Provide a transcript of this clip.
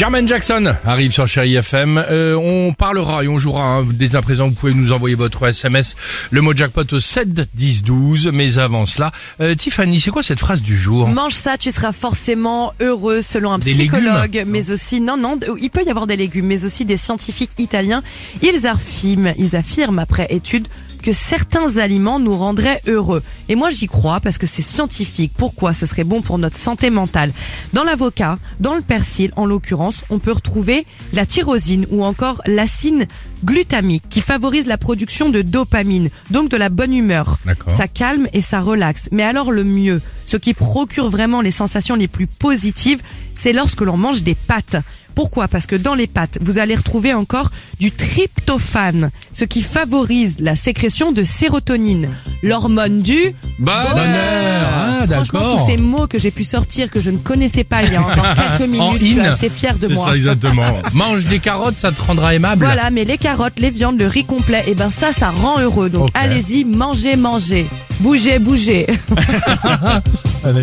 Jermaine Jackson arrive sur Chéri FM. Euh, on parlera et on jouera hein, dès à présent. Vous pouvez nous envoyer votre SMS, le mot jackpot au 7 10 12. Mais avant cela, euh, Tiffany, c'est quoi cette phrase du jour? Mange ça, tu seras forcément heureux selon un Des psychologue, légumes mais aussi non non, il peut y avoir des légumes, mais aussi des scientifiques italiens. Ils affirment, ils affirment après étude que certains aliments nous rendraient heureux. Et moi j'y crois parce que c'est scientifique. Pourquoi ce serait bon pour notre santé mentale? Dans l'avocat, dans le persil en l'occurrence, on peut retrouver la tyrosine ou encore l'acine glutamique qui favorise la production de dopamine, donc de la bonne humeur. Ça calme et ça relaxe. Mais alors le mieux, ce qui procure vraiment les sensations les plus positives, c'est lorsque l'on mange des pâtes. Pourquoi? Parce que dans les pâtes, vous allez retrouver encore du tryptophane, ce qui favorise la sécrétion de sérotonine, l'hormone du Ah, Franchement, d'accord. tous ces mots que j'ai pu sortir que je ne connaissais pas il y a encore quelques En minutes, je suis in. assez fière de C'est moi. ça exactement. Mange des carottes, ça te rendra aimable. Voilà, mais les carottes, les viandes, le riz complet, et ben ça, ça rend heureux. Donc allez-y, mangez, mangez. Bougez, bougez. Allez.